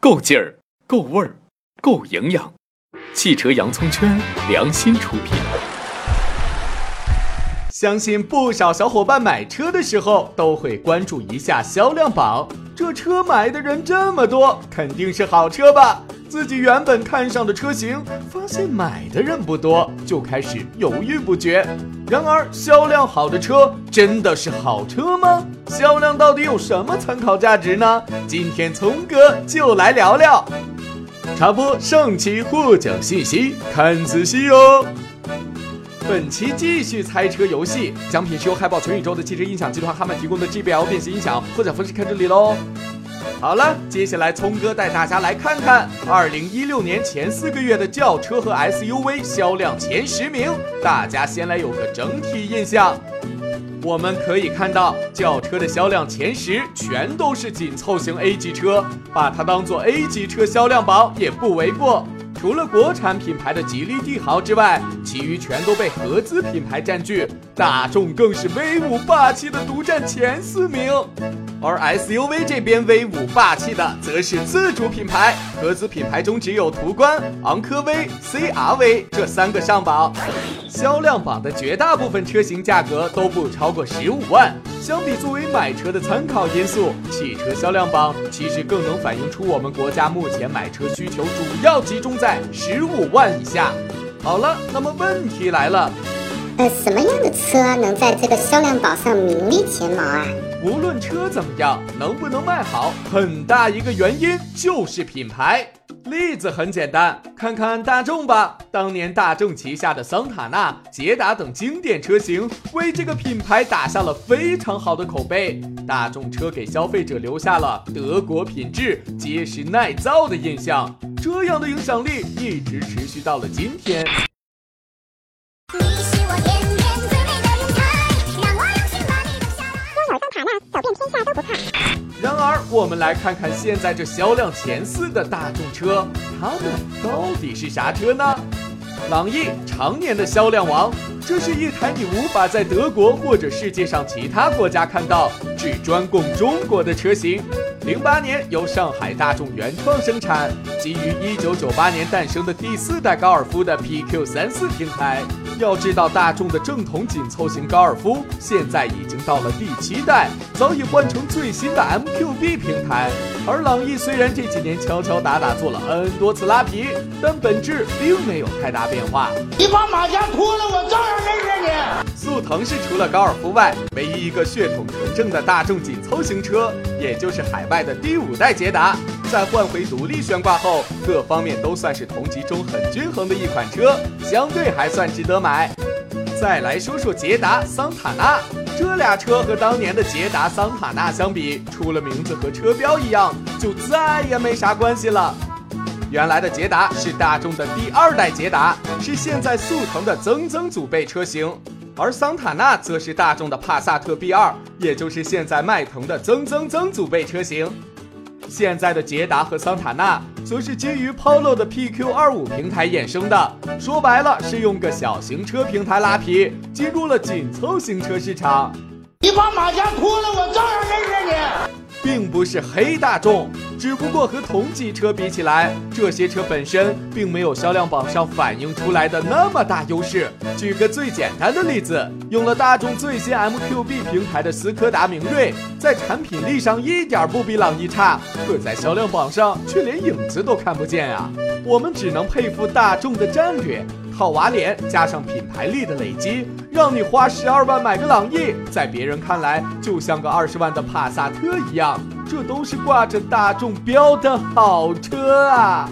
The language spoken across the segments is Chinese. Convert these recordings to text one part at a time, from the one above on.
够劲儿，够味儿，够营养。汽车洋葱圈良心出品。相信不少小伙伴买车的时候都会关注一下销量榜。这车买的人这么多，肯定是好车吧？自己原本看上的车型，发现买的人不多，就开始犹豫不决。然而，销量好的车真的是好车吗？销量到底有什么参考价值呢？今天聪哥就来聊聊。插播上期获奖信息，看仔细哦。本期继续猜车游戏，奖品是由海豹全宇宙的汽车音响集团哈曼提供的 JBL 变形音响，获奖方式看这里喽。好了，接下来聪哥带大家来看看二零一六年前四个月的轿车和 SUV 销量前十名，大家先来有个整体印象。我们可以看到，轿车的销量前十全都是紧凑型 A 级车，把它当做 A 级车销量榜也不为过。除了国产品牌的吉利帝豪之外，其余全都被合资品牌占据，大众更是威武霸气的独占前四名。而 SUV 这边威武霸气的则是自主品牌，合资品牌中只有途观、昂科威、CRV 这三个上榜。销量榜的绝大部分车型价格都不超过十五万。相比作为买车的参考因素，汽车销量榜其实更能反映出我们国家目前买车需求主要集中在十五万以下。好了，那么问题来了，呃，什么样的车能在这个销量榜上名列前茅啊？无论车怎么样，能不能卖好，很大一个原因就是品牌。例子很简单，看看大众吧。当年大众旗下的桑塔纳、捷达等经典车型，为这个品牌打下了非常好的口碑。大众车给消费者留下了德国品质、结实耐造的印象，这样的影响力一直持续到了今天。你是我走遍天下都不怕。然而，我们来看看现在这销量前四的大众车，它们到底是啥车呢？朗逸常年的销量王，这是一台你无法在德国或者世界上其他国家看到，只专供中国的车型。零八年由上海大众原创生产，基于一九九八年诞生的第四代高尔夫的 PQ 三四平台。要知道，大众的正统紧凑型高尔夫现在已经到了第七代，早已换成最新的 MQB 平台。而朗逸虽然这几年敲敲打打做了 N 多次拉皮，但本质并没有太大变化。你把马甲脱了，我照样认识你。速腾是除了高尔夫外，唯一一个血统纯正的大众紧凑型车，也就是海外的第五代捷达。在换回独立悬挂后，各方面都算是同级中很均衡的一款车，相对还算值得买。再来说说捷达、桑塔纳，这俩车和当年的捷达、桑塔纳相比，除了名字和车标一样，就再也没啥关系了。原来的捷达是大众的第二代捷达，是现在速腾的曾曾祖辈车型，而桑塔纳则是大众的帕萨特 B2，也就是现在迈腾的曾曾曾祖辈车型。现在的捷达和桑塔纳则是基于 Polo 的 PQ 二五平台衍生的，说白了是用个小型车平台拉皮，进入了紧凑型车市场。你把马甲脱了，我照样认识你。并不是黑大众，只不过和同级车比起来，这些车本身并没有销量榜上反映出来的那么大优势。举个最简单的例子，用了大众最新 MQB 平台的斯柯达明锐，在产品力上一点不比朗逸差，可在销量榜上却连影子都看不见啊！我们只能佩服大众的战略。套娃脸加上品牌力的累积，让你花十二万买个朗逸，在别人看来就像个二十万的帕萨特一样，这都是挂着大众标的好车啊！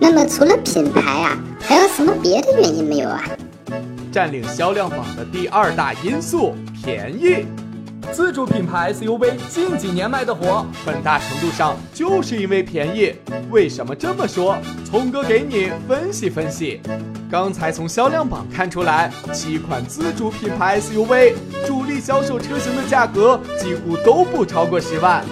那么除了品牌啊，还有什么别的原因没有啊？占领销量榜的第二大因素，便宜。自主品牌 SUV 近几年卖的火，很大程度上就是因为便宜。为什么这么说？聪哥给你分析分析。刚才从销量榜看出来，七款自主品牌 SUV 主力销售车型的价格几乎都不超过十万。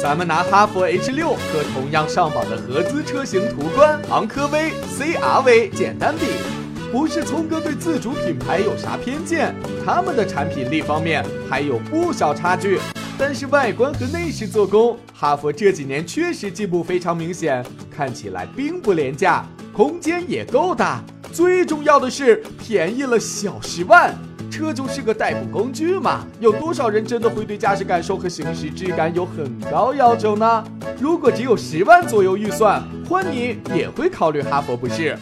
咱们拿哈弗 H 六和同样上榜的合资车型途观、昂科威、CRV 简单比。不是聪哥对自主品牌有啥偏见，他们的产品力方面还有不小差距。但是外观和内饰做工，哈佛这几年确实进步非常明显，看起来并不廉价，空间也够大，最重要的是便宜了小十万。车就是个代步工具嘛，有多少人真的会对驾驶感受和行驶质感有很高要求呢？如果只有十万左右预算，换你也会考虑哈佛不是？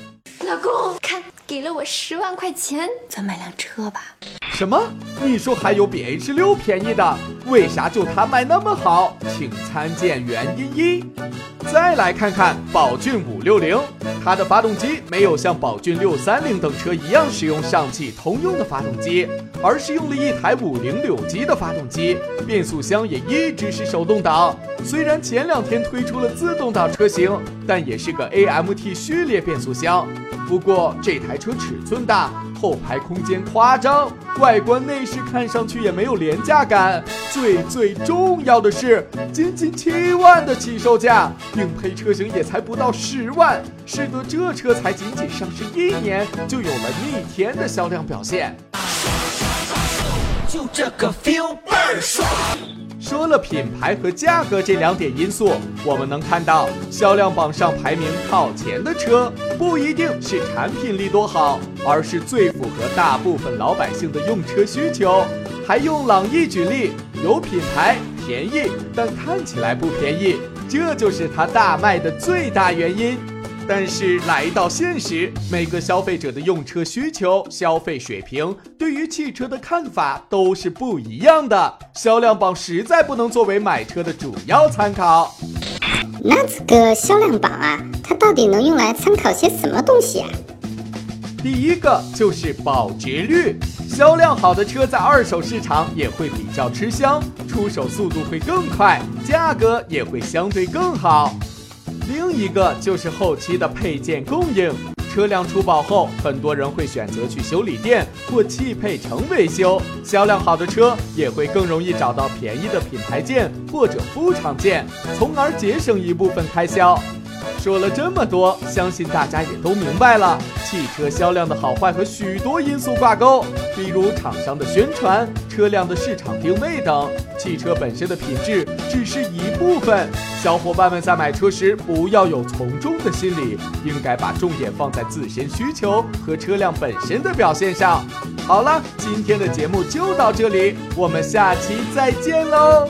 老公，看给了我十万块钱，咱买辆车吧。什么？你说还有比 H 六便宜的？为啥就它卖那么好？请参见原因一。再来看看宝骏五六零，它的发动机没有像宝骏六三零等车一样使用上汽通用的发动机，而是用了一台五菱柳机的发动机，变速箱也一直是手动挡。虽然前两天推出了自动挡车型，但也是个 AMT 序列变速箱。不过这台车尺寸大，后排空间夸张，外观内饰看上去也没有廉价感。最最重要的是，仅仅七万的起售价，顶配车型也才不到十万，使得这车才仅仅上市一年就有了逆天的销量表现。就这个 feel 倍儿爽。说了品牌和价格这两点因素，我们能看到销量榜上排名靠前的车，不一定是产品力多好，而是最符合大部分老百姓的用车需求。还用朗逸举例，有品牌，便宜，但看起来不便宜，这就是它大卖的最大原因。但是来到现实，每个消费者的用车需求、消费水平，对于汽车的看法都是不一样的。销量榜实在不能作为买车的主要参考。那这个销量榜啊，它到底能用来参考些什么东西啊？第一个就是保值率，销量好的车在二手市场也会比较吃香，出手速度会更快，价格也会相对更好。另一个就是后期的配件供应，车辆出保后，很多人会选择去修理店或汽配城维修。销量好的车也会更容易找到便宜的品牌件或者副厂件，从而节省一部分开销。说了这么多，相信大家也都明白了，汽车销量的好坏和许多因素挂钩，比如厂商的宣传、车辆的市场定位等。汽车本身的品质只是一部分，小伙伴们在买车时不要有从众的心理，应该把重点放在自身需求和车辆本身的表现上。好了，今天的节目就到这里，我们下期再见喽。